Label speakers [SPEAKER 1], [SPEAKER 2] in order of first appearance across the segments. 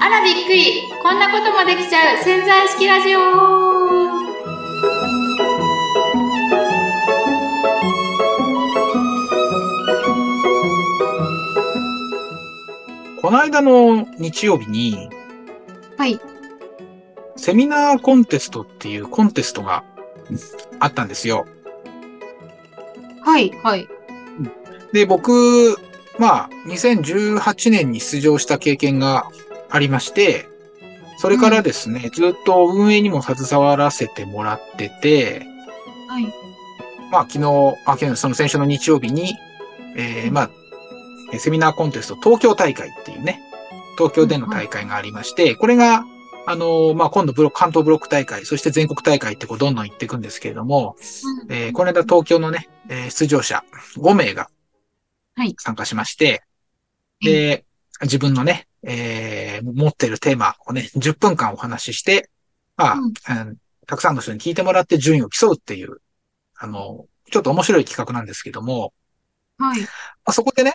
[SPEAKER 1] あらびっくりこんなこともできちゃう潜在意識ラジオ
[SPEAKER 2] この間の日曜日に、
[SPEAKER 1] はい。
[SPEAKER 2] セミナーコンテストっていうコンテストがあったんですよ。
[SPEAKER 1] はい。はい。
[SPEAKER 2] で、僕、まあ、2018年に出場した経験がありまして、それからですね、ずっと運営にも携わらせてもらってて、
[SPEAKER 1] はい。
[SPEAKER 2] まあ、昨日、あ、昨日、その先週の日曜日に、えーまあ、えセミナーコンテスト東京大会っていうね、東京での大会がありまして、これが、あのーまあ、今度ブロック、関東ブロック大会、そして全国大会ってこうどんどん行っていくんですけれども、えーこの間東京のね、えー出場者5名が
[SPEAKER 1] はい
[SPEAKER 2] 参加しまして、で、自分のね、えー持っているテーマをね、10分間お話しして、まあ、
[SPEAKER 1] うん。
[SPEAKER 2] うんたくさんの人に聞いてもらって順位を競うっていう、あの、ちょっと面白い企画なんですけども、
[SPEAKER 1] はい。
[SPEAKER 2] まあ、そこでね、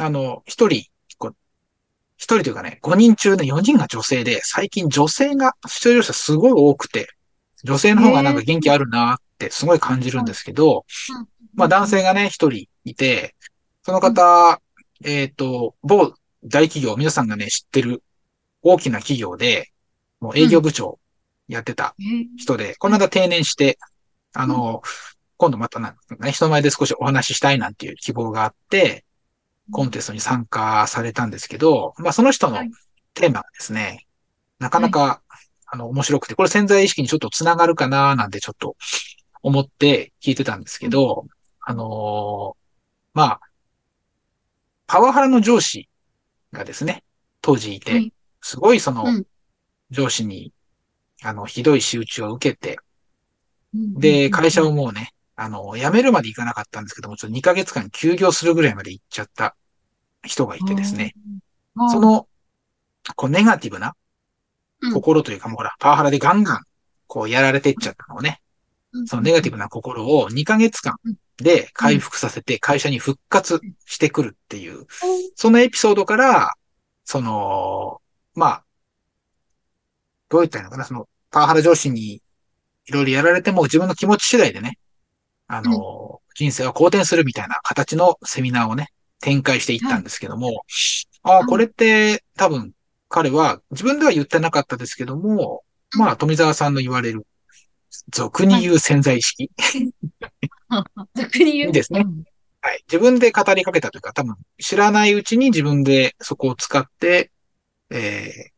[SPEAKER 2] あの、一人、一人というかね、5人中ね、4人が女性で、最近女性が出場者すごい多くて、女性の方がなんか元気あるなってすごい感じるんですけど、まあ男性がね、一人いて、その方、えっ、と、某大企業、皆さんがね、知ってる大きな企業で、もう営業部長やってた
[SPEAKER 1] えー。
[SPEAKER 2] 人で、この間定年して、あの、今度またなね、人前で少しお話ししたいなんていう希望があって、コンテストに参加されたんですけど、まあその人の
[SPEAKER 1] はい。
[SPEAKER 2] テーマがですね、なかなか、あの、面白くて、これ潜在意識にちょっとつながるかななんてちょっと思って聞いてたんですけど、あのーまあ、パワハラの上司がですね、当時いて、
[SPEAKER 1] はい。
[SPEAKER 2] すごいその
[SPEAKER 1] うん。
[SPEAKER 2] 上司に、あの、ひどい仕打ちを受けて、
[SPEAKER 1] うん
[SPEAKER 2] で、会社をもうね、あの、辞めるまで行かなかったんですけども、ちょっと2ヶ月間休業するぐらいまで行っちゃった人がいてですね、そ、の、こう、ネガティブな
[SPEAKER 1] うん。
[SPEAKER 2] 心というか、もうほら、パワハラでガンガン、こう、やられてっちゃったのをね、
[SPEAKER 1] うん
[SPEAKER 2] そのネガティブな心を2ヶ月間で回復させて会社に復活してくるっていう、そのエピソードから、その、まあ、どう言ったらいいのかな、その、パワハラ上司にいろいろやられても自分の気持ち次第でね、あの、人生は好転するみたいな形のセミナーをね、展開していったんですけども、ああ、これって多分彼は自分では言ってなかったですけども、まあ、富澤さんの言われる、俗に言う潜在意識、
[SPEAKER 1] 逆に言う。
[SPEAKER 2] いいですね。はい。自分で語りかけたというか、多分知らないうちに自分でそこを使って、え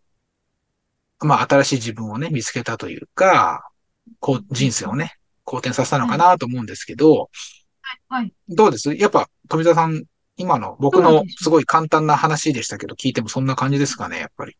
[SPEAKER 2] ー、まあ新しい自分をね、見つけたというか、こう、人生をね、好転させたのかなと思うんですけど、
[SPEAKER 1] はい。
[SPEAKER 2] どうです？やっぱ富澤さん、今の僕の
[SPEAKER 1] す
[SPEAKER 2] ごい簡単な話でしたけど、聞いてもそんな感じですかね、やっぱり。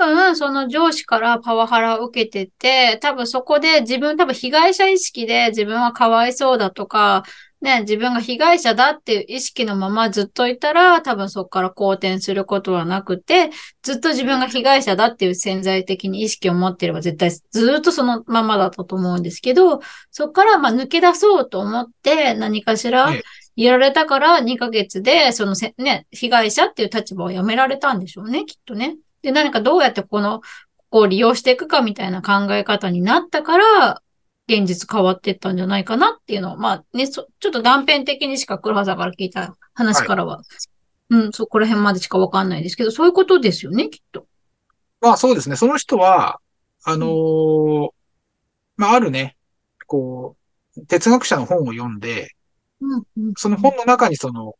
[SPEAKER 1] 多分、その上司からパワハラを受けてて、多分そこで自分、多分被害者意識で自分はかわいそうだとか、ね、自分が被害者だっていう意識のままずっといたら、多分そこから好転することはなくて、ずっと自分が被害者だっていう潜在的に意識を持っていれば絶対ずっとそのままだったと思うんですけど、そこからまあ抜け出そうと思って何かしら
[SPEAKER 2] ええ
[SPEAKER 1] やられたから2ヶ月で、そのせね、被害者っていう立場をやめられたんでしょうね、きっとね。で、何かどうやってこの、ここを利用していくかみたいな考え方になったから、現実変わっていったんじゃないかなっていうのを、まあね、そちょっと断片的にしか黒羽さんから聞いた話からは、うん、そこら辺までしかわかんないですけど、そういうことですよね、きっと。
[SPEAKER 2] まあそうですね。その人は、あのーまああるね、こう、哲学者の本を読んで、
[SPEAKER 1] うん、うん。
[SPEAKER 2] その本の中にその、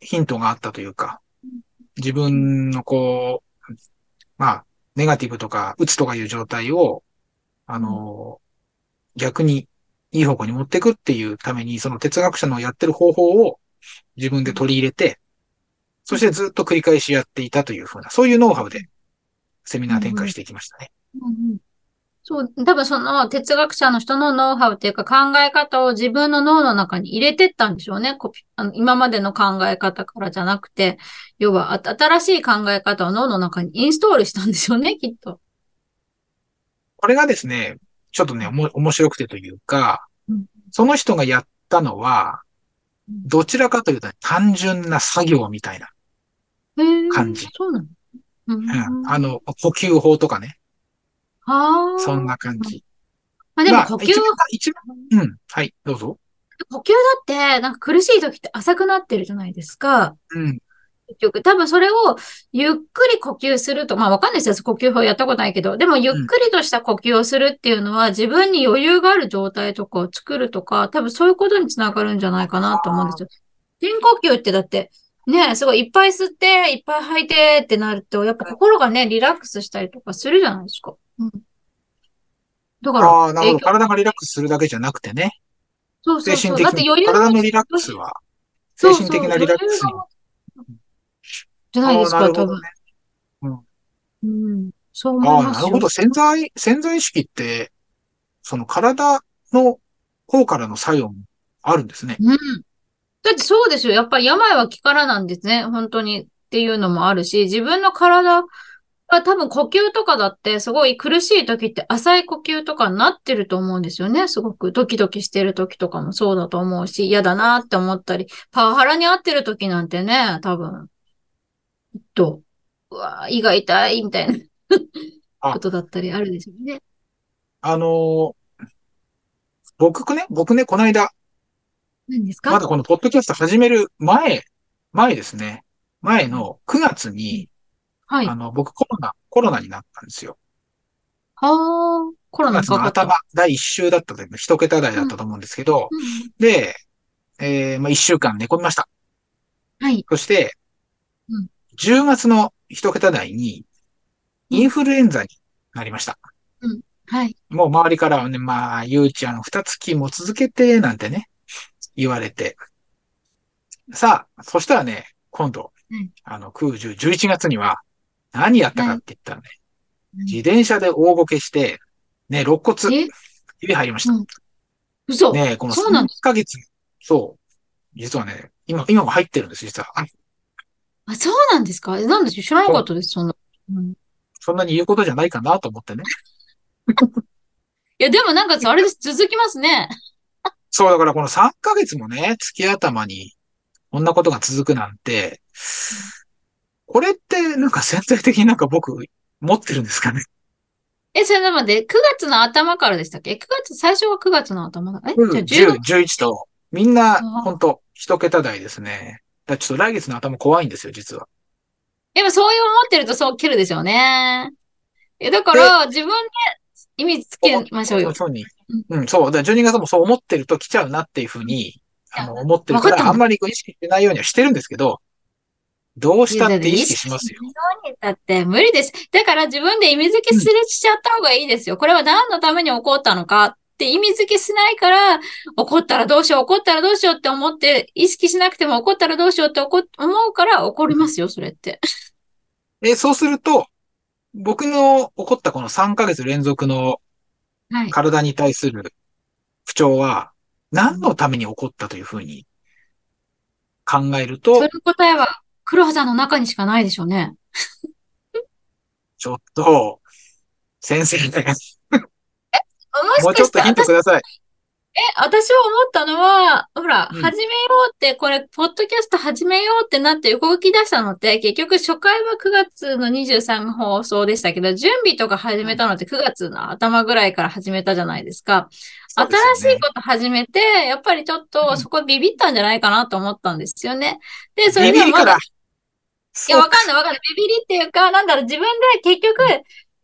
[SPEAKER 2] ヒントがあったというか、自分のこう、まあ、ネガティブとか、鬱とかいう状態を、あの、逆にいい方向に持っていくっていうために、その哲学者のやってる方法を自分で取り入れて、そしてずっと繰り返しやっていたというふうな、そういうノウハウでセミナー展開していきましたね。
[SPEAKER 1] うんうんそう、多分その哲学者の人のノウハウっていうか考え方を自分の脳の中に入れてったんでしょうね。コピあの今までの考え方からじゃなくて、要はあ新しい考え方を脳の中にインストールしたんでしょうね、きっと。
[SPEAKER 2] これがですね、ちょっとね、おも面白くてというか
[SPEAKER 1] うん、
[SPEAKER 2] その人がやったのは、どちらかというと、単純な作業みたいな感じ。
[SPEAKER 1] そうなの
[SPEAKER 2] うん、あの、呼吸法とかね。
[SPEAKER 1] ああ。
[SPEAKER 2] そんな感じ。
[SPEAKER 1] まあでも呼吸、ま
[SPEAKER 2] あ、一番、うん、はい、どうぞ。
[SPEAKER 1] 呼吸だって、なんか苦しい時って浅くなってるじゃないですか。
[SPEAKER 2] うん。
[SPEAKER 1] 結局、多分それをゆっくり呼吸すると、まあわかんないですよ。呼吸法やったことないけど、でもゆっくりとした呼吸をするっていうのは、うん、自分に余裕がある状態とかを作るとか、多分そういうことにつながるんじゃないかなと思うんですよ。深呼吸ってだって、ね、すごいいっぱい吸って、いっぱい吐いてってなると、やっぱ心がね、リラックスしたりとかするじゃないですか。うん。
[SPEAKER 2] だから。ああ、なるほど。体がリラックスするだけじゃなくてね。
[SPEAKER 1] そうそう
[SPEAKER 2] そう。精神的に。体のリラックスは、精神的なリラックスに。
[SPEAKER 1] じゃないですか、多分。
[SPEAKER 2] うん。
[SPEAKER 1] うん。そう思います
[SPEAKER 2] ああ、なるほど。潜在、潜在意識って、その体の方からの作用もあるんですね。
[SPEAKER 1] うん。だってそうですよ。やっぱり病は気からなんですね。本当にっていうのもあるし、自分の体が多分呼吸とかだってすごい苦しい時って浅い呼吸とかになってると思うんですよね。すごくドキドキしてる時とかもそうだと思うし、嫌だなって思ったり、パワハラに合ってる時なんてね、多分、と、うわ胃が痛いみたいなことだったりあるでしょうね。
[SPEAKER 2] あのー、僕ね、僕ね、この間、
[SPEAKER 1] 何ですか？
[SPEAKER 2] まだこのポッドキャスト始める前、前ですね。前の9月に、
[SPEAKER 1] はい。
[SPEAKER 2] あの、僕コロナ、コロナになったんですよ。
[SPEAKER 1] はあ、コロナ
[SPEAKER 2] かか。頭、第1週だったという一桁台だったと思うんですけど、うんうん、で、えー、まあ1週間寝込みました。
[SPEAKER 1] はい。
[SPEAKER 2] そして、
[SPEAKER 1] うん、
[SPEAKER 2] 10月の一桁台に、インフルエンザになりました。
[SPEAKER 1] うん。はい。
[SPEAKER 2] もう周りからはね、まあ、ゆうちゃん二月も続けて、なんてね、言われて。さあ、そしたらね、今度、
[SPEAKER 1] うん、
[SPEAKER 2] あの、空10、11月には、何やったかって言ったらね、自転車で大ごけして、ね、肋骨、指入りました。うん、
[SPEAKER 1] 嘘
[SPEAKER 2] ねこの3ヶ月、そう。実はね、今、今も入ってるんです、実は。
[SPEAKER 1] あ、そうなんですか？なんで知らなかったです、そんな。
[SPEAKER 2] うん、そんなに言うことじゃないかなと思ってね。
[SPEAKER 1] いや、でもなんかあれです、続きますね。
[SPEAKER 2] そう、だからこの3ヶ月もね、月頭に、こんなことが続くなんて、これってなんか潜在的になんか僕持ってるんですかね？
[SPEAKER 1] え、それまで、9月の頭からでしたっけ ?9 月、最初は9月の頭だ。え、
[SPEAKER 2] うん、じゃあ10、11と、みんな、ほんと、一桁台ですね。だちょっと来月の頭怖いんですよ、実は。
[SPEAKER 1] でもそういう思ってるとそう切るでしょうね。え、だから、自分で意味つけましょうよ。
[SPEAKER 2] そうに。うん、そう。だ12月もそう思ってると来ちゃうなっていうふうに、あの、思ってるから、あんまり意識してないようにはしてるんですけど、どうしたって意識しますよ。
[SPEAKER 1] だって無理です。だから自分で意味付けすれしちゃった方がいいですよ。これは何のために起こったのかって意味付けしないから、怒ったらどうしよう、怒ったらどうしようって思って、意識しなくても怒ったらどうしようって思うから怒りますよ、それって。
[SPEAKER 2] え、そうすると、僕の起こったこの3ヶ月連続の体に対する不調は何のために起こったというふうに考えると。
[SPEAKER 1] その答えは黒羽さんの中にしかないでしょうね。
[SPEAKER 2] ちょっと、先生ね。
[SPEAKER 1] え、
[SPEAKER 2] もうちょっとヒントください。
[SPEAKER 1] え、私は思ったのは、ほら、うん、始めようって、これ、ポッドキャスト始めようってなって動き出したのって、結局初回は9月の23放送でしたけど、準備とか始めたのって9月の頭ぐらいから始めたじゃないですか。すね、新しいこと始めて、やっぱりちょっとそこビビったんじゃないかなと思ったんですよね。で、それでまだ、いや、わかんないわかんない。ビビリっていうか、なんだろう、自分で結局、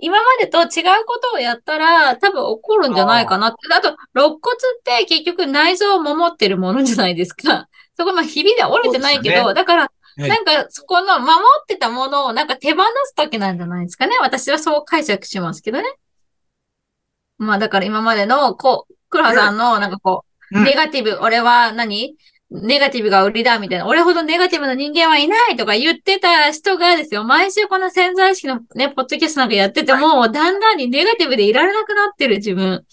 [SPEAKER 1] 今までと違うことをやったら、多分起こるんじゃないかなって。あと、肋骨って結局内臓を守ってるものじゃないですか。そこ、まあ、ひびで折れてないけど、ね、だから、なんか、そこの守ってたものをなんか手放すときなんじゃないですかね。私はそう解釈しますけどね。まあ、だから今までの、こう、黒羽さんの、なんかこう、ネガティブ、俺は何？ネガティブが売りだみたいな、俺ほどネガティブな人間はいないとか言ってた人がですよ、毎週この潜在意識のね、ポッドキャストなんかやってても、だんだんにネガティブでいられなくなってる自分。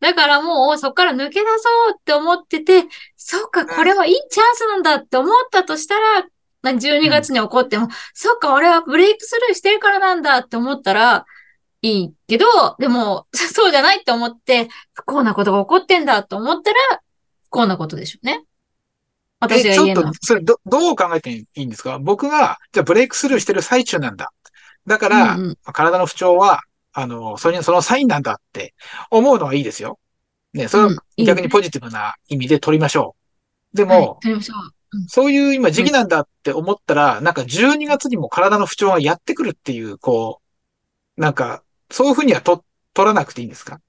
[SPEAKER 1] だからもうそこから抜け出そうって思ってて、そっか、これはいいチャンスなんだって思ったとしたら、12月に起こっても、うん、そっか、俺はブレイクスルーしてるからなんだって思ったら、いいけど、でも、そうじゃないって思って、不幸なことが起こってんだと思ったら、不幸なことでしょうね。
[SPEAKER 2] え、ちょっと
[SPEAKER 1] 私が言えんのは。、
[SPEAKER 2] それど、どう考えていいんですか？僕が、じゃあブレイクスルーしてる最中なんだ。だから、
[SPEAKER 1] うんうん
[SPEAKER 2] 体の不調は、あの、それそのサインなんだって思うのはいいですよ。ね、それを
[SPEAKER 1] うんいい
[SPEAKER 2] 逆にポジティブな意味で取りましょう。で
[SPEAKER 1] はい
[SPEAKER 2] も、、
[SPEAKER 1] 取りましょう。うん
[SPEAKER 2] そういう今時期なんだって思ったら、なんか12月にも体の不調がやってくるっていう、こう、なんか、そういうふうにはと取らなくていいんですか？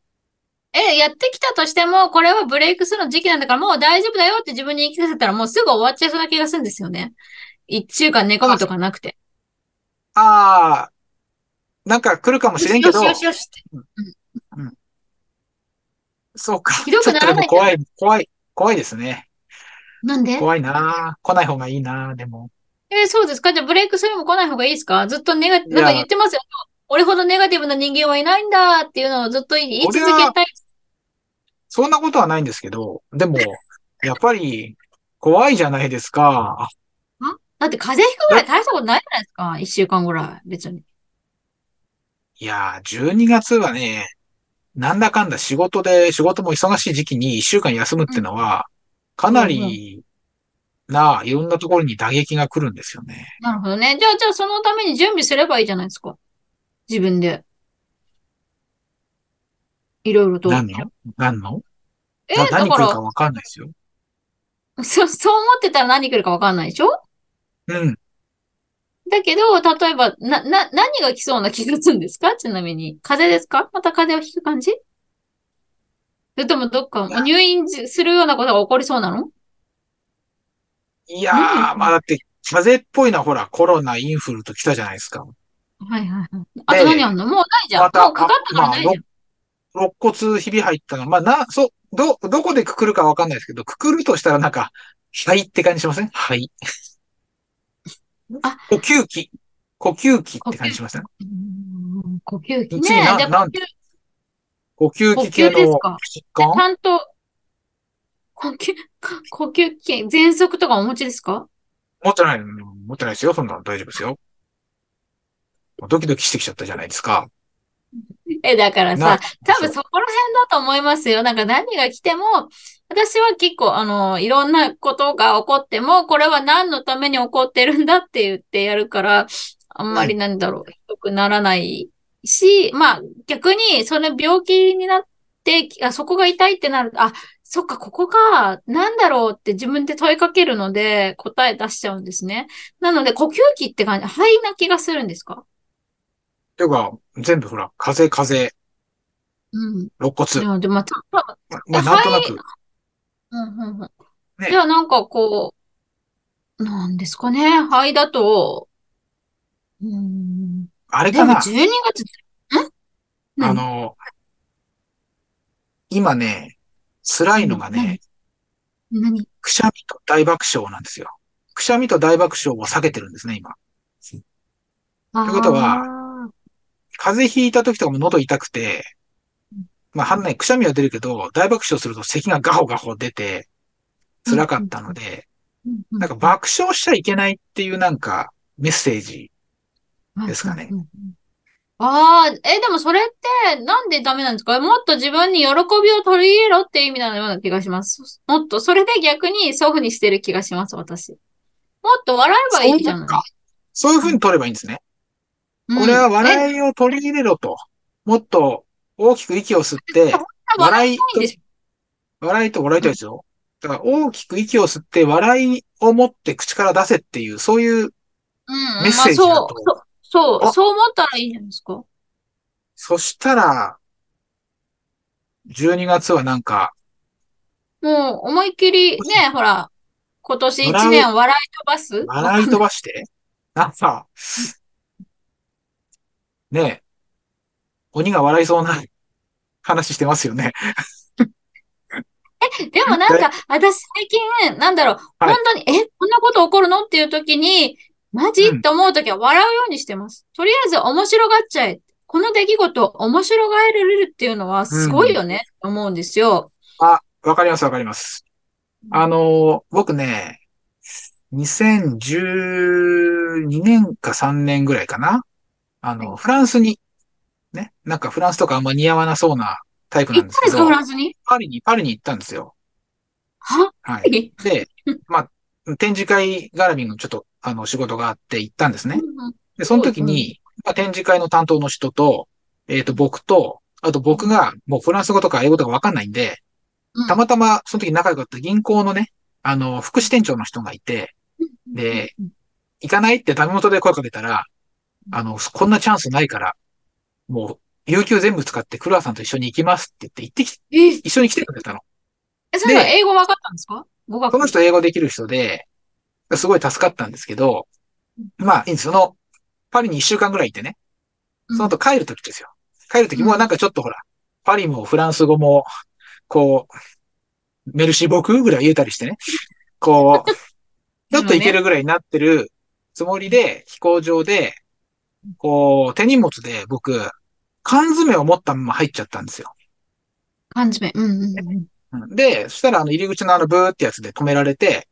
[SPEAKER 1] え、やってきたとしても、これはブレイクスルーの時期なんだから、もう大丈夫だよって自分に言い聞かせたら、もうすぐ終わっちゃいそうな気がするんですよね。一週間寝込むとかなくて。
[SPEAKER 2] ああ、なんか来るかもしれんけど、
[SPEAKER 1] よしよしよしって。
[SPEAKER 2] そうか。
[SPEAKER 1] ひどくならない
[SPEAKER 2] 怖い、怖い、怖いですね。
[SPEAKER 1] なんで？
[SPEAKER 2] 怖いな来ない方がいいなでも。
[SPEAKER 1] えーそうですか？じゃあブレイクスルーも来ない方がいいですか？ずっとネガ、なんか言ってますよ。俺ほどネガティブな人間はいないんだっていうのをずっと言い続けたい。
[SPEAKER 2] そんなことはないんですけど、でも、やっぱり、怖いじゃないですか。
[SPEAKER 1] だって風邪ひくぐらい大したことないじゃないですか。一週間ぐらい。別に。
[SPEAKER 2] いやー、12月はね、なんだかんだ仕事で、仕事も忙しい時期に1週間休むってのは、かなりな、いろんなところに打撃が来るんですよね。
[SPEAKER 1] なるほどね。じゃあ、じゃあそのために準備すればいいじゃないですか。自分で。いろいろと。
[SPEAKER 2] 何の？何の？
[SPEAKER 1] え
[SPEAKER 2] な
[SPEAKER 1] だ
[SPEAKER 2] 何来るか、わかんないですよ。
[SPEAKER 1] そ、そう思ってたら何来るかわかんないでしょ？
[SPEAKER 2] うん。
[SPEAKER 1] だけど、例えば、な、な、何が来そうな気がするんですか？ちなみに。風邪ですか？また風邪をひく感じ？それともどっか、入院するようなことが起こりそうなの？
[SPEAKER 2] いやー、
[SPEAKER 1] 何
[SPEAKER 2] まあだって、風邪っぽいのはほら、コロナ、インフルと来たじゃないですか。
[SPEAKER 1] はいはいはい。あと何あんの？もうないじゃん。
[SPEAKER 2] また
[SPEAKER 1] もうかかったからないじゃん。
[SPEAKER 2] 肋骨ひび入ったの。まあ、な、そう、ど、どこでくくるかわかんないですけど、くくるとしたらなんか、肺って感じしません？肺。
[SPEAKER 1] あ
[SPEAKER 2] 呼吸器。呼吸器って感じしません？
[SPEAKER 1] 呼吸器ね。
[SPEAKER 2] 次ななん？
[SPEAKER 1] 呼吸、
[SPEAKER 2] 呼吸器系の疾
[SPEAKER 1] ち
[SPEAKER 2] 患？
[SPEAKER 1] ゃんと、呼吸、呼吸器、喘息とかお持ちですか？
[SPEAKER 2] 持ってない、持ってないですよ。そんなの大丈夫ですよ。ドキドキしてきちゃったじゃないですか。
[SPEAKER 1] え、だから
[SPEAKER 2] な
[SPEAKER 1] さ、多分そこら辺だと思いますよ。なんか何が来ても、私は結構、あの、いろんなことが起こっても、これは何のために起こってるんだって言ってやるから、あんまりなんだろう、ひどくならないし、まあ逆にその病気になって、あそこが痛いってなると、あ、そっか、ここか、なんだろうって自分で問いかけるので答え出しちゃうんですね。なので呼吸器って感じ、肺な気がするんですか？
[SPEAKER 2] ていうか、全部ほら、風、風、
[SPEAKER 1] うん。
[SPEAKER 2] 肋骨。
[SPEAKER 1] でも、でも、た多分
[SPEAKER 2] まあ、なんとなく。
[SPEAKER 1] うんうんうん。
[SPEAKER 2] ね
[SPEAKER 1] じゃあなんかこう、なんですかね。肺だと、うーん。でも
[SPEAKER 2] あれかな
[SPEAKER 1] 12月、ん
[SPEAKER 2] あ
[SPEAKER 1] 何？
[SPEAKER 2] の、今ね、辛いのが
[SPEAKER 1] うん
[SPEAKER 2] ね、
[SPEAKER 1] 何？
[SPEAKER 2] くしゃみと大爆笑なんですよ。くしゃみと大爆笑を避けてるんですね、今。
[SPEAKER 1] と
[SPEAKER 2] いうことは、風邪ひいた時とかも喉痛くて、まあ、はんない、くしゃみは出るけど、大爆笑すると咳がガホガホ出て、辛かったので、なんか爆笑しちゃいけないっていうなんかメッセージ。ですかね
[SPEAKER 1] ああ、え、でもそれってなんでダメなんですか？もっと自分に喜びを取り入れろって意味なような気がします。もっと、それで逆にそういうふうにしてる気がします、私。もっと笑えばいいじゃない。
[SPEAKER 2] そういう風に取ればいいんですね。
[SPEAKER 1] うん。
[SPEAKER 2] これは
[SPEAKER 1] え
[SPEAKER 2] 笑いを取り入れろと。もっと大きく息を吸って、笑い
[SPEAKER 1] いんでし
[SPEAKER 2] 笑いと笑いたいですよ。だから大きく息を吸って笑いを持って口から出せっていう、そういう、メッセージだと。
[SPEAKER 1] まあそう、そう、そう、思ったらいいんじゃないですか。
[SPEAKER 2] そしたら、12月はなんか、
[SPEAKER 1] もう思いっきりね、ほら、今年一
[SPEAKER 2] 笑う
[SPEAKER 1] 年笑い飛ばす。
[SPEAKER 2] 笑い飛ばして、なんか、ねえ、鬼が笑いそうな 話してますよね。
[SPEAKER 1] でもなんか、私最近、なんだろう、
[SPEAKER 2] はい
[SPEAKER 1] 本当に、え、こんなこと起こるの？っていう時に、マジ？
[SPEAKER 2] うん
[SPEAKER 1] って思う時は笑うようにしてます。とりあえず面白がっちゃえ。この出来事を面白がえれるっていうのはすごいよね、と思うんですよ。
[SPEAKER 2] あ、わかりますわかります。あのー、僕ね、2012年か3年ぐらいかな。あの、
[SPEAKER 1] はい。
[SPEAKER 2] フランスに、ね、なんかフランスとかあんま似合わなそうなタイプな
[SPEAKER 1] 行ったんですか、
[SPEAKER 2] んですけど
[SPEAKER 1] フ、ランスに？
[SPEAKER 2] パリに、パリに行ったんですよ。
[SPEAKER 1] は？
[SPEAKER 2] はい。で、まあ、展示会絡みのちょっと、あの、仕事があって行ったんですね。
[SPEAKER 1] うん
[SPEAKER 2] で、その時に、まあ、展示会の担当の人と、えっ、と、僕と、あと僕がもうフランス語とか英語とかわかんないんで、
[SPEAKER 1] うん。
[SPEAKER 2] たまたまその時仲良かった銀行のね、あの、副支店長の人がいて、で、行かない？ってダメ元で声かけたら、あの、こんなチャンスないから、もう、有給全部使ってクルアさんと一緒に行きますって言って、行ってき、
[SPEAKER 1] え、
[SPEAKER 2] 一緒に来てくれたの。
[SPEAKER 1] えそれは英語分かったんですか？語学。
[SPEAKER 2] その人英語できる人で、すごい助かったんですけど、まあ、いいんです。その、パリに一週間ぐらいいてね、その後帰る時ですよ。帰る時もなんかちょっとほら、パリもフランス語も、こう、メルシーボクぐらい言えたりしてね、こう、ちょっといけるぐらいになってるつもりで、飛行場で、こう、手荷物で僕、缶詰を持ったまま入っちゃったんですよ。
[SPEAKER 1] 缶詰。うんうんうん。
[SPEAKER 2] うんで、そしたらあの入り口のあのブーってやつで止められて、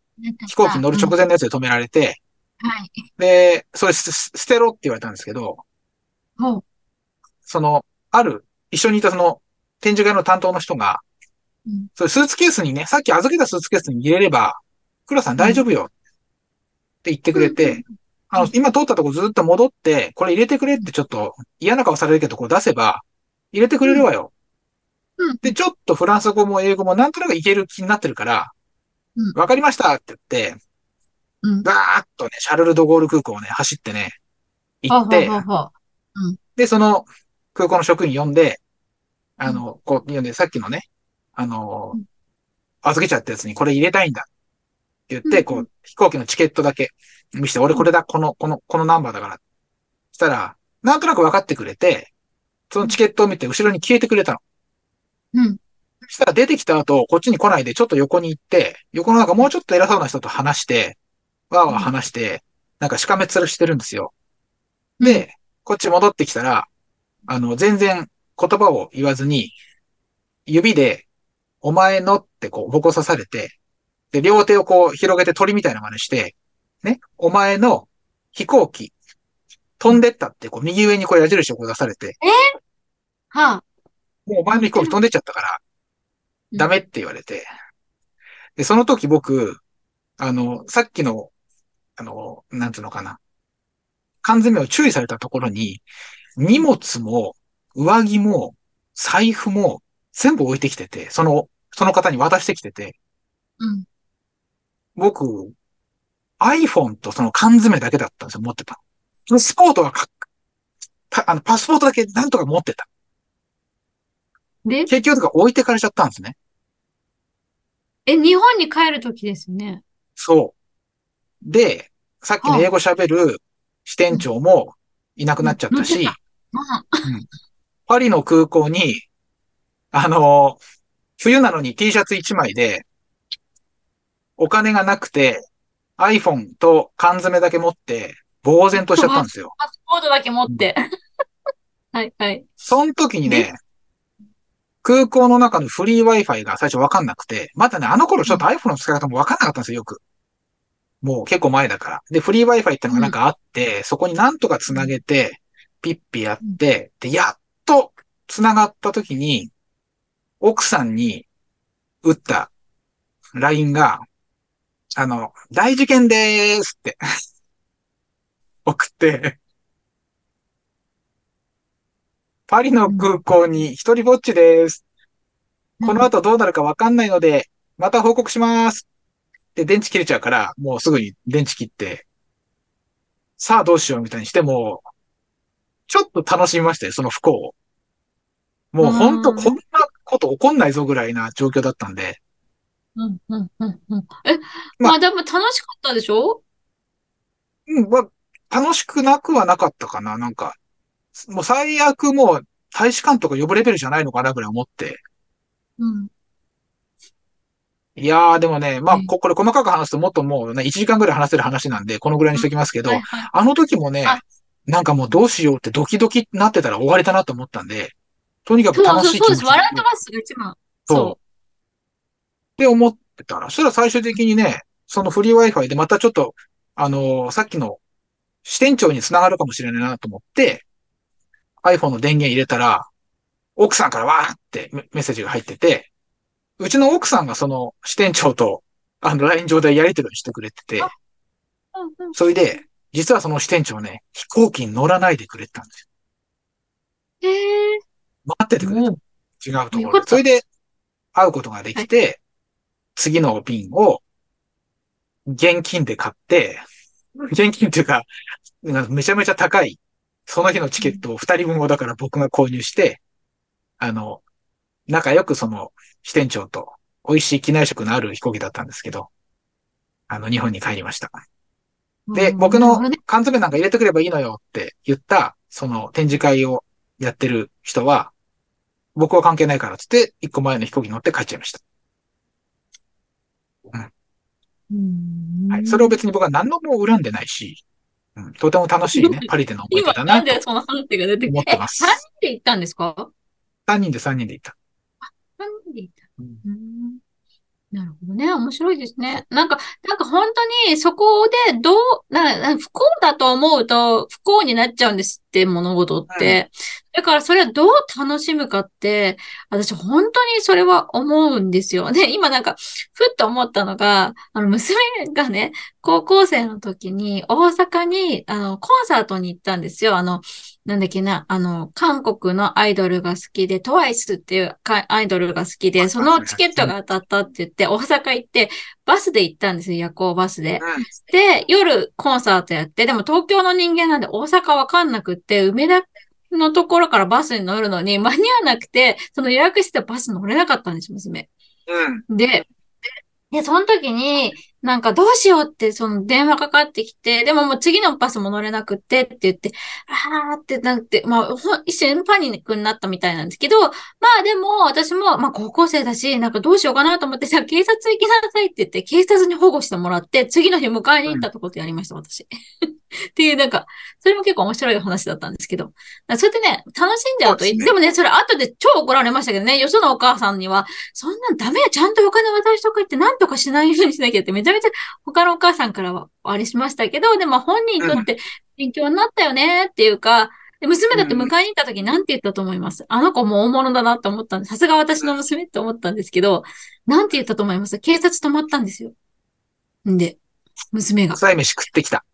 [SPEAKER 2] 飛行機に乗る直前のやつで止められて、
[SPEAKER 1] はい。
[SPEAKER 2] で、それす捨てろって言われたんですけど、
[SPEAKER 1] ほう。
[SPEAKER 2] その、ある、一緒にいたその、展示会の担当の人が、
[SPEAKER 1] うん
[SPEAKER 2] それスーツケースにね、さっき預けたスーツケースに入れれば、クラさん大丈夫よって言ってくれて、あの、今通ったとこずっと戻って、これ入れてくれってちょっと嫌な顔されるけど、こう出せば、入れてくれるわよ。
[SPEAKER 1] うん。
[SPEAKER 2] で、ちょっとフランス語も英語もなんとなくいける気になってるから
[SPEAKER 1] うん、
[SPEAKER 2] わかりましたって言って、
[SPEAKER 1] うん。
[SPEAKER 2] ガーッとね、シャルル・ド・ゴール空港をね、走ってね、行って、で、その空港の職員呼んで、あの、こう、呼んで、さっきのね、あの
[SPEAKER 1] うん、
[SPEAKER 2] 預けちゃったやつにこれ入れたいんだって言って、
[SPEAKER 1] うん。
[SPEAKER 2] こう、飛行機のチケットだけ見せて、俺これだ、この、この、このナンバーだから。したら、なんとなく分かってくれて、そのチケットを見て後ろに消えてくれたの。
[SPEAKER 1] うん。
[SPEAKER 2] したら出てきた後、こっちに来ないでちょっと横に行って、横のなんかもうちょっと偉そうな人と話して、わーわー話して、なんかしかめっ面してるんですよ。
[SPEAKER 1] う。
[SPEAKER 2] で、こっち戻ってきたら、あの、全然言葉を言わずに、指で、お前のってこう、ボコ刺されて、で、両手をこう、広げて鳥みたいな真似して、ね、お前の飛行機、飛んでったって、こう、右上にこう矢印をこう出されて、
[SPEAKER 1] はあ。
[SPEAKER 2] もうお前の飛行機飛んでっちゃったから、
[SPEAKER 1] うん。
[SPEAKER 2] ダメって言われて、で、その時僕、あの、さっきの、あの、なんつうのかな、缶詰を注意されたところに、荷物も、上着も、財布も、全部置いてきてて、その、その方に渡してきてて、
[SPEAKER 1] うん。
[SPEAKER 2] 僕、iPhone とその缶詰だけだったんですよ、持ってた。パスポートはかパあの、パスポートだけなんとか持ってた。
[SPEAKER 1] で、
[SPEAKER 2] 結局とか置いてかれちゃったんですね。
[SPEAKER 1] え、日本に帰るときですよね。
[SPEAKER 2] そう。で、さっきの英語喋る支店長もいなくなっちゃったし、パリの空港に、あの、冬なのに T シャツ1枚で、お金がなくて、iPhone と缶詰だけ持って、呆然としちゃったんですよ。
[SPEAKER 1] パスポートだけ持って。はい、はい。
[SPEAKER 2] その時にね、空港の中のフリー Wi-Fi が最初わかんなくて、まだね、あの頃ちょっと iPhone の使い方もわかんなかったんですよ、よく。もう結構前だから。で、フリー Wi-Fi ってのがなんかあって、そこになんとか繋げて、ピッピやって、で、やっと繋がった時に、奥さんに打った LINE が、あの、大事件でーすって 送って、パリの空港に一人ぼっちです。この後どうなるかわかんないので、また報告します。で、電池切れちゃうから、もうすぐに電池切って、さあどうしようみたいにしても、ちょっと楽しみましたよ、その不幸を。もうほんとこんなこと起こんないぞぐらいな状況だったんで、
[SPEAKER 1] うん、うん、うん、うん。え、
[SPEAKER 2] まあ
[SPEAKER 1] まあでも楽しかったでしょ？
[SPEAKER 2] うん、まあ、楽しくなくはなかったかな、なんか。もう最悪もう大使館とか呼ぶレベルじゃないのかなぐらい思って。
[SPEAKER 1] うん。
[SPEAKER 2] いやー、でもね、まあ、
[SPEAKER 1] うん
[SPEAKER 2] ここれ細かく話すともっともうね、1時間ぐらい話せる話なんで、このぐらいにしときますけど、
[SPEAKER 1] はい、はい。
[SPEAKER 2] あの時もね
[SPEAKER 1] あ、
[SPEAKER 2] なんかもうどうしようってドキドキなってたら終わりだなと思ったんで、とにかく
[SPEAKER 1] そうそう、
[SPEAKER 2] 楽しい
[SPEAKER 1] そうです。笑ってます、一番。
[SPEAKER 2] そう
[SPEAKER 1] そ
[SPEAKER 2] って思ってたら、そしたら最終的にね、そのフリー Wi-Fi でまたちょっと、あのーさっきの支店長に繋がるかもしれないなと思って、iPhone の電源入れたら、奥さんからわーってメメッセージが入ってて、うちの奥さんがその支店長とあの、LINE 上でやり取りしてくれてて、それで、実はその支店長ね、飛行機に乗らないでくれてたんですよ。
[SPEAKER 1] へえ。
[SPEAKER 2] 待っててくれた。違うところそれで、会うことができて、次の便を、現金で買って、現金っていうか、めちゃめちゃ高い、その日のチケットを二人分をだから僕が購入して、あの、仲良くその支店長と美味しい機内食のある飛行機だったんですけど、あの、日本に帰りました。で、
[SPEAKER 1] うん
[SPEAKER 2] 僕の缶詰なんか入れてくればいいのよって言った、その展示会をやってる人は、僕は関係ないからっつって、一個前の飛行機乗って帰っちゃいました。
[SPEAKER 1] うん
[SPEAKER 2] はい。それを別に僕は何のも恨んでないし、うん、とても楽しいね、パリでの思い出
[SPEAKER 1] 今、
[SPEAKER 2] だな
[SPEAKER 1] なでその判定が出てくる？え、
[SPEAKER 2] 思ってます
[SPEAKER 1] 3人で行ったんですか
[SPEAKER 2] ？3人で3人で行った。
[SPEAKER 1] ?3 人で行った。
[SPEAKER 2] うん
[SPEAKER 1] うんなるほどね。面白いですね。なんか、なんか本当にそこでどう、なな不幸だと思うと不幸になっちゃうんですって、物事って。だからそれはどう楽しむかって、私本当にそれは思うんですよ。で、今なんか、ふっと思ったのが、あの、娘がね、高校生の時に大阪に、あの、コンサートに行ったんですよ。あの、なんだっけな、あの、韓国のアイドルが好きで、トワイスっていうかアイドルが好きで、そのチケットが当たったって言って、大阪行って、バスで行ったんですよ、夜行バスで。で、夜コンサートやって、でも東京の人間なんで大阪わかんなくって、梅田のところからバスに乗るのに間に合わなくて、その予約してたバス乗れなかったんです、娘。
[SPEAKER 2] うん。
[SPEAKER 1] で、で、その時に、なんかどうしようって、その電話かかってきて、でももう次のバスも乗れなくってって言って、あーってなって、まあ、一瞬パニックになったみたいなんですけど、まあでも、私も、まあ高校生だし、なんかどうしようかなと思って、じゃあ警察行きなさいって言って、警察に保護してもらって、次の日迎えに行ったとことやりました、私。っていう、なんか、それも結構面白い話だったんですけど。だからそれでね、楽しんじゃうと
[SPEAKER 2] ですね
[SPEAKER 1] でもね、それ後で超怒られましたけどね、よそのお母さんには、そんなんダメよ、ちゃんとお金渡しとくって、なんとかしないようにしなきゃって、めちゃめちゃ他のお母さんからはあれしましたけど、でも本人にとって勉強になったよねっていうか、で娘だって迎えに行った時なんて言ったと思いますあの子もう大物だなって思ったんで、さすが私の娘って思ったんですけど、なんて言ったと思います？警察止まったんですよ。んで、娘が。
[SPEAKER 2] 臭い飯食ってきた。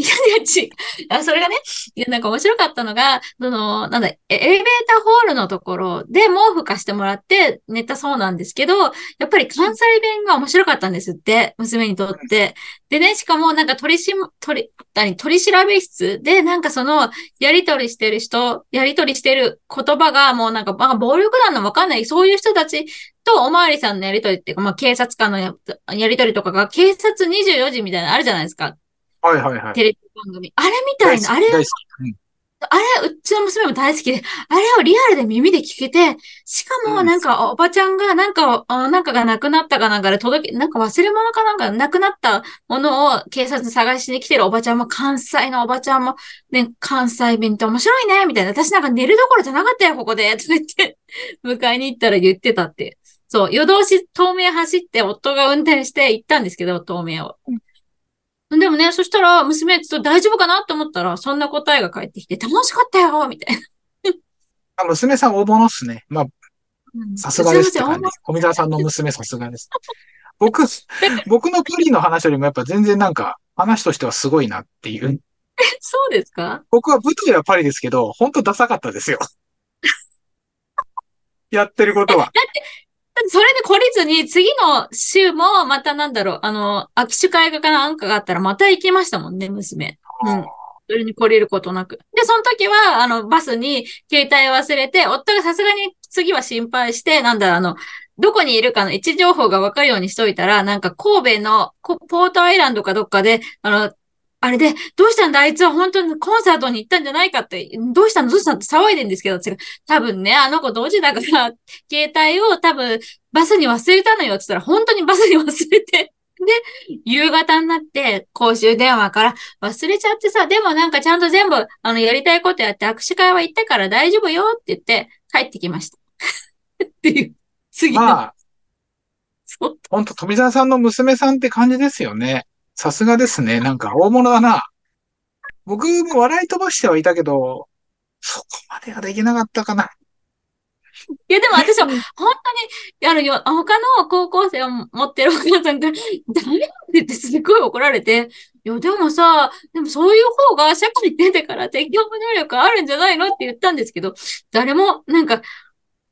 [SPEAKER 1] いやいや、違う。あ、それがね、いや、なんか面白かったのが、その、なんだ、エレベーターホールのところで毛布貸してもらって寝たそうなんですけど、やっぱり関西弁が面白かったんですって、娘にとって。でね、しかもなんか取りし、取り、何、取り調べ室で、なんかその、やり取りしてる人、やり取りしてる言葉がもうなんか、まあ、暴力団のわかんない、そういう人たちとおまわりさんのやり取りっていうか、まあ、警察官のやり取りとかが、警察24時みたいなのあるじゃないですか。
[SPEAKER 2] はいはいはい。
[SPEAKER 1] テレビ番組。あれみたいな、あれ。
[SPEAKER 2] うん
[SPEAKER 1] あれ、うちの娘も大好きで、あれをリアルで耳で聞けて、しかも
[SPEAKER 2] うん
[SPEAKER 1] なんかおばちゃんがなんか、あなんかがなくなったかなんかで届け、なんか忘れ物かなんかなくなったものを警察に探しに来てるおばちゃんも関西のおばちゃんも、ね、関西弁って面白いね、みたいな。私なんか寝るどころじゃなかったよ、ここで。とか言って、迎えに行ったら言ってたって。そう、夜通し東名走って夫が運転して行ったんですけど、東名を。でもね、そしたら娘ちょっと大丈夫かなと思ったら、そんな答えが返ってきて、楽しかったよみたいな。
[SPEAKER 2] あ娘さん大物っすね。まあ、さすがですって感じ。富澤さんの娘さすがです。僕、僕のプリンの話よりもやっぱ全然なんか話としてはすごいなっていう。
[SPEAKER 1] そうですか？
[SPEAKER 2] 僕は舞台はパリですけど、本当ダサかったですよ。やってることは。
[SPEAKER 1] だってそれで懲りずに、次の週も、またなんだろう、あの、握手会がかなんかがあったら、また行きましたもんね、娘。うん。それに懲りることなく。で、その時は、あの、バスに携帯忘れて、夫がさすがに次は心配して、なんだろう、あの、どこにいるかの位置情報がわかるようにしといたら、なんか神戸のポートアイランドかどっかで、あの、あれで、どうしたんだあいつは本当にコンサートに行ったんじゃないかって、どうしたの？どうしたの？って騒いでんですけど、違う多分ね、あの子同時だから、携帯を多分バスに忘れたのよ。って言ったら、本当にバスに忘れて、で、夕方になって、公衆電話から忘れちゃってさ、でもなんかちゃんと全部、あの、やりたいことやって握手会は行ったから大丈夫よって言って帰ってきました。っていう、次の、
[SPEAKER 2] まあ、
[SPEAKER 1] そう。
[SPEAKER 2] 本当富澤さんの娘さんって感じですよね。さすがですね。なんか大物だな。僕も笑い飛ばしてはいたけど、そこまではできなかったかな。
[SPEAKER 1] いや、でも私は、本当に、あの、他の高校生を持ってるお母さんから、ダメって言ってすごい怒られて、いや、でもさ、でもそういう方が社会に出てから適応能力あるんじゃないのって言ったんですけど、誰も、なんか、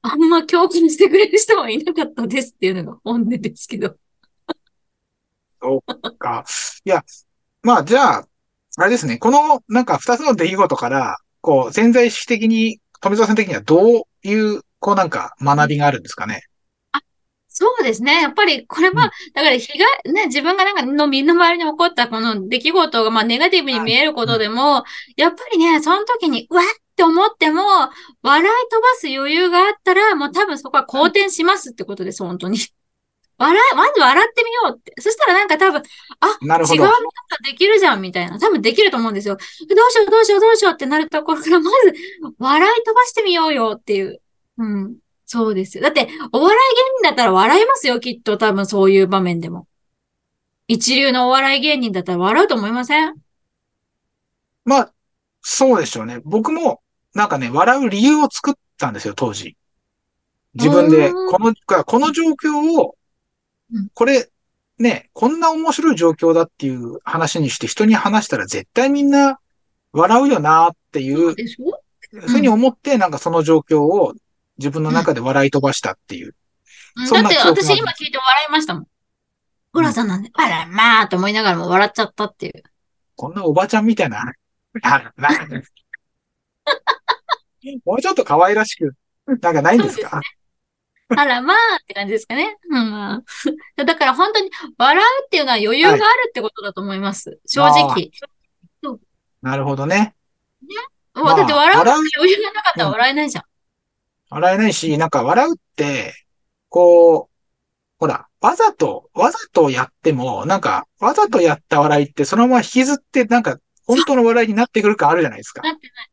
[SPEAKER 1] あんま共感してくれる人はいなかったですっていうのが本音ですけど。
[SPEAKER 2] そうか。いや、まあ、じゃあ、あれですね。この、なんか二つの出来事から、こう、潜在意識的に、富澤さん的にはどういう、こうなんか学びがあるんですかね？
[SPEAKER 1] そうですね。やっぱり、これは、だから、被害、ね、自分がなんかの身の回りに起こったこの出来事が、まあ、ネガティブに見えることでも、やっぱりね、その時に、うわって思っても、笑い飛ばす余裕があったら、もう多分そこは好転しますってことです、本当に。笑い、まず笑ってみようって。そしたらなんか多分、あ、
[SPEAKER 2] なるほど
[SPEAKER 1] 違う見方できるじゃんみたいな。多分できると思うんですよ。どうしようどうしようどうしようってなるところから、まず、笑い飛ばしてみようよっていう。うん。そうですよ。だって、お笑い芸人だったら笑いますよ、きっと。多分そういう場面でも。一流のお笑い芸人だったら笑うと思いません？
[SPEAKER 2] まあ、そうでしょうね。僕も、なんかね、笑う理由を作ったんですよ、当時。自分で、この、この状況を
[SPEAKER 1] うん、
[SPEAKER 2] これ、ね、こんな面白い状況だっていう話にして人に話したら絶対みんな笑うよなっていう、そういうふうに思って、なんかその状況を自分の中で笑い飛ばしたっていう。
[SPEAKER 1] うん。だって私今聞いて笑いましたもん。ホラさんなんで、あら、まあと思いながらも笑っちゃったっていう。
[SPEAKER 2] こんなおばちゃんみたいな、あな もうちょっと可愛らしく、なんかないんですか？
[SPEAKER 1] あら、まあって感じですかね。うん、まあ。だから本当に笑うっていうのは余裕があるってことだと思います。正直。
[SPEAKER 2] なるほどね。
[SPEAKER 1] もう
[SPEAKER 2] まあ
[SPEAKER 1] だって笑う
[SPEAKER 2] 笑う
[SPEAKER 1] 余裕がなかったら笑えないじゃん。
[SPEAKER 2] 笑えないし、なんか笑うって、こう、ほら、わざと、わざとやっても、なんか、わざとやった笑いってそのまま引きずって、なんか、本当の笑いになってくる感あるじゃないですか。
[SPEAKER 1] なってない。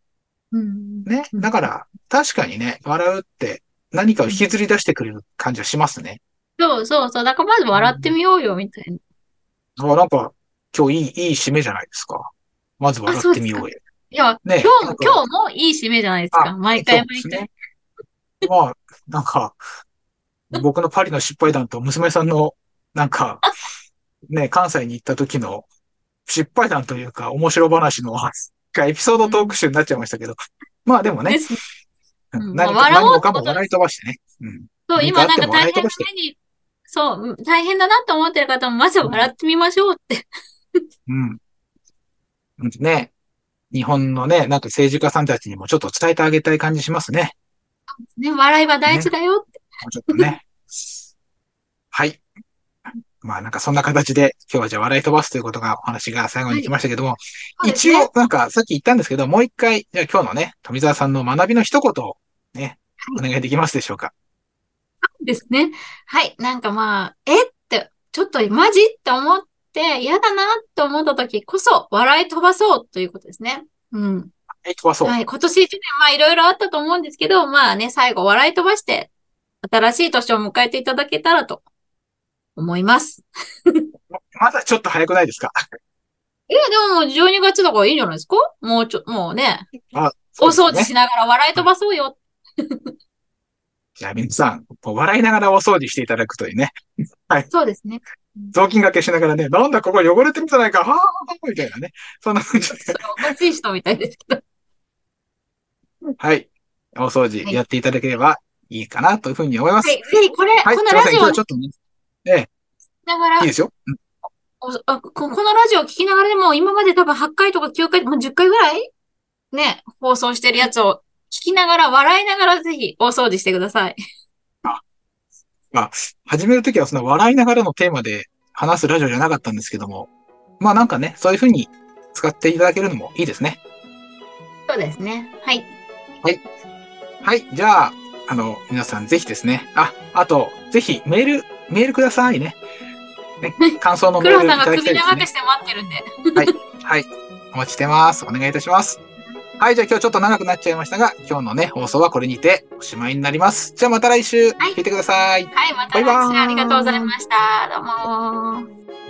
[SPEAKER 1] うん。
[SPEAKER 2] ね。
[SPEAKER 1] うん
[SPEAKER 2] だから、確かにね、笑うって何かを引きずり出してくれる感じはしますね。
[SPEAKER 1] そうそうそう。だからまず笑ってみようよ、みたいな。
[SPEAKER 2] あ、なんか、今日いい、いい締めじゃないですか。まず笑ってみようよ。
[SPEAKER 1] いや、
[SPEAKER 2] ね
[SPEAKER 1] 今日も、今日もいい締めじゃないですか。
[SPEAKER 2] あ
[SPEAKER 1] 毎回毎回。
[SPEAKER 2] ね。まあ、なんか、僕のパリの失敗談と娘さんの、なんか、ね、関西に行った時の失敗談というか、面白話の、エピソードトーク集になっちゃいましたけど。まあでもね何か、何もかも笑い飛ばしてね。うん。
[SPEAKER 1] そう、
[SPEAKER 2] 何
[SPEAKER 1] 今なんか大変な目に、そう、うん大変だなと思ってる方も、まずは笑ってみましょうって。
[SPEAKER 2] うん。ほんとね、日本のね、なんか政治家さんたちにもちょっと伝えてあげたい感じしますね。
[SPEAKER 1] ね、笑いは大事だよって。
[SPEAKER 2] もうちょっとね。はい。まあなんかそんな形で今日はじゃあ笑い飛ばすということがお話が最後に来ましたけども、
[SPEAKER 1] そうですね
[SPEAKER 2] 一応なんかさっき言ったんですけど、もう一回、じゃあ今日のね、富澤さんの学びの一言をね、お願いできますでしょうか？
[SPEAKER 1] ですね。はい。なんかまあ、えって、ちょっとマジって思って嫌だなって思った時こそ笑い飛ばそうということですね。うん。
[SPEAKER 2] はい、飛ばそう。
[SPEAKER 1] はい。今年一年、まあいろいろあったと思うんですけど、まあね、最後笑い飛ばして、新しい年を迎えていただけたらと思います。
[SPEAKER 2] まだちょっと早くないですか？
[SPEAKER 1] いや、でももう12月だからいいんじゃないですか？もうちょ、もうね、
[SPEAKER 2] あ、
[SPEAKER 1] 大掃除。しながら笑い飛ばそうよ。
[SPEAKER 2] じゃあ皆さん、笑いながらお掃除していただくというね。
[SPEAKER 1] そうですね。
[SPEAKER 2] 雑巾掛けしながらね、なんだここ汚れてるじゃないか、はぁーみたいなね。そんな感じで。
[SPEAKER 1] おかしい人みたいですけど。
[SPEAKER 2] はい。お掃除やっていただければいいかなというふうに思います。
[SPEAKER 1] はい。ぜひこれ、
[SPEAKER 2] はい。
[SPEAKER 1] こ。のラジオ
[SPEAKER 2] ちょっとね、
[SPEAKER 1] ながら
[SPEAKER 2] いい、ですよ。うん
[SPEAKER 1] ここのラジオを聞きながらでも、今まで多分8回とか9回、もう10回ぐらいね、放送してるやつを聞きながら、笑いながらぜひ大掃除してください。
[SPEAKER 2] 始めるときはその笑いながらのテーマで話すラジオじゃなかったんですけども、まあなんかね、そういうふうに使っていただけるのもいいですね。
[SPEAKER 1] そうですね。はい。
[SPEAKER 2] はい。じゃあ、あの、皆さんぜひですね。あ、あと、ぜひメール、メールくださいね。ね、感想のメールいた
[SPEAKER 1] 黒さんが
[SPEAKER 2] だきたいですね
[SPEAKER 1] 首長く。して待ってるんで。
[SPEAKER 2] はい。お待ちしてます。お願いいたします。はい。じゃあ今日ちょっと長くなっちゃいましたが、今日のね、放送はこれにておしまいになります。じゃあまた来週、
[SPEAKER 1] はい
[SPEAKER 2] 聞いてください。
[SPEAKER 1] はい、また来週ありがとうございました。どうもー。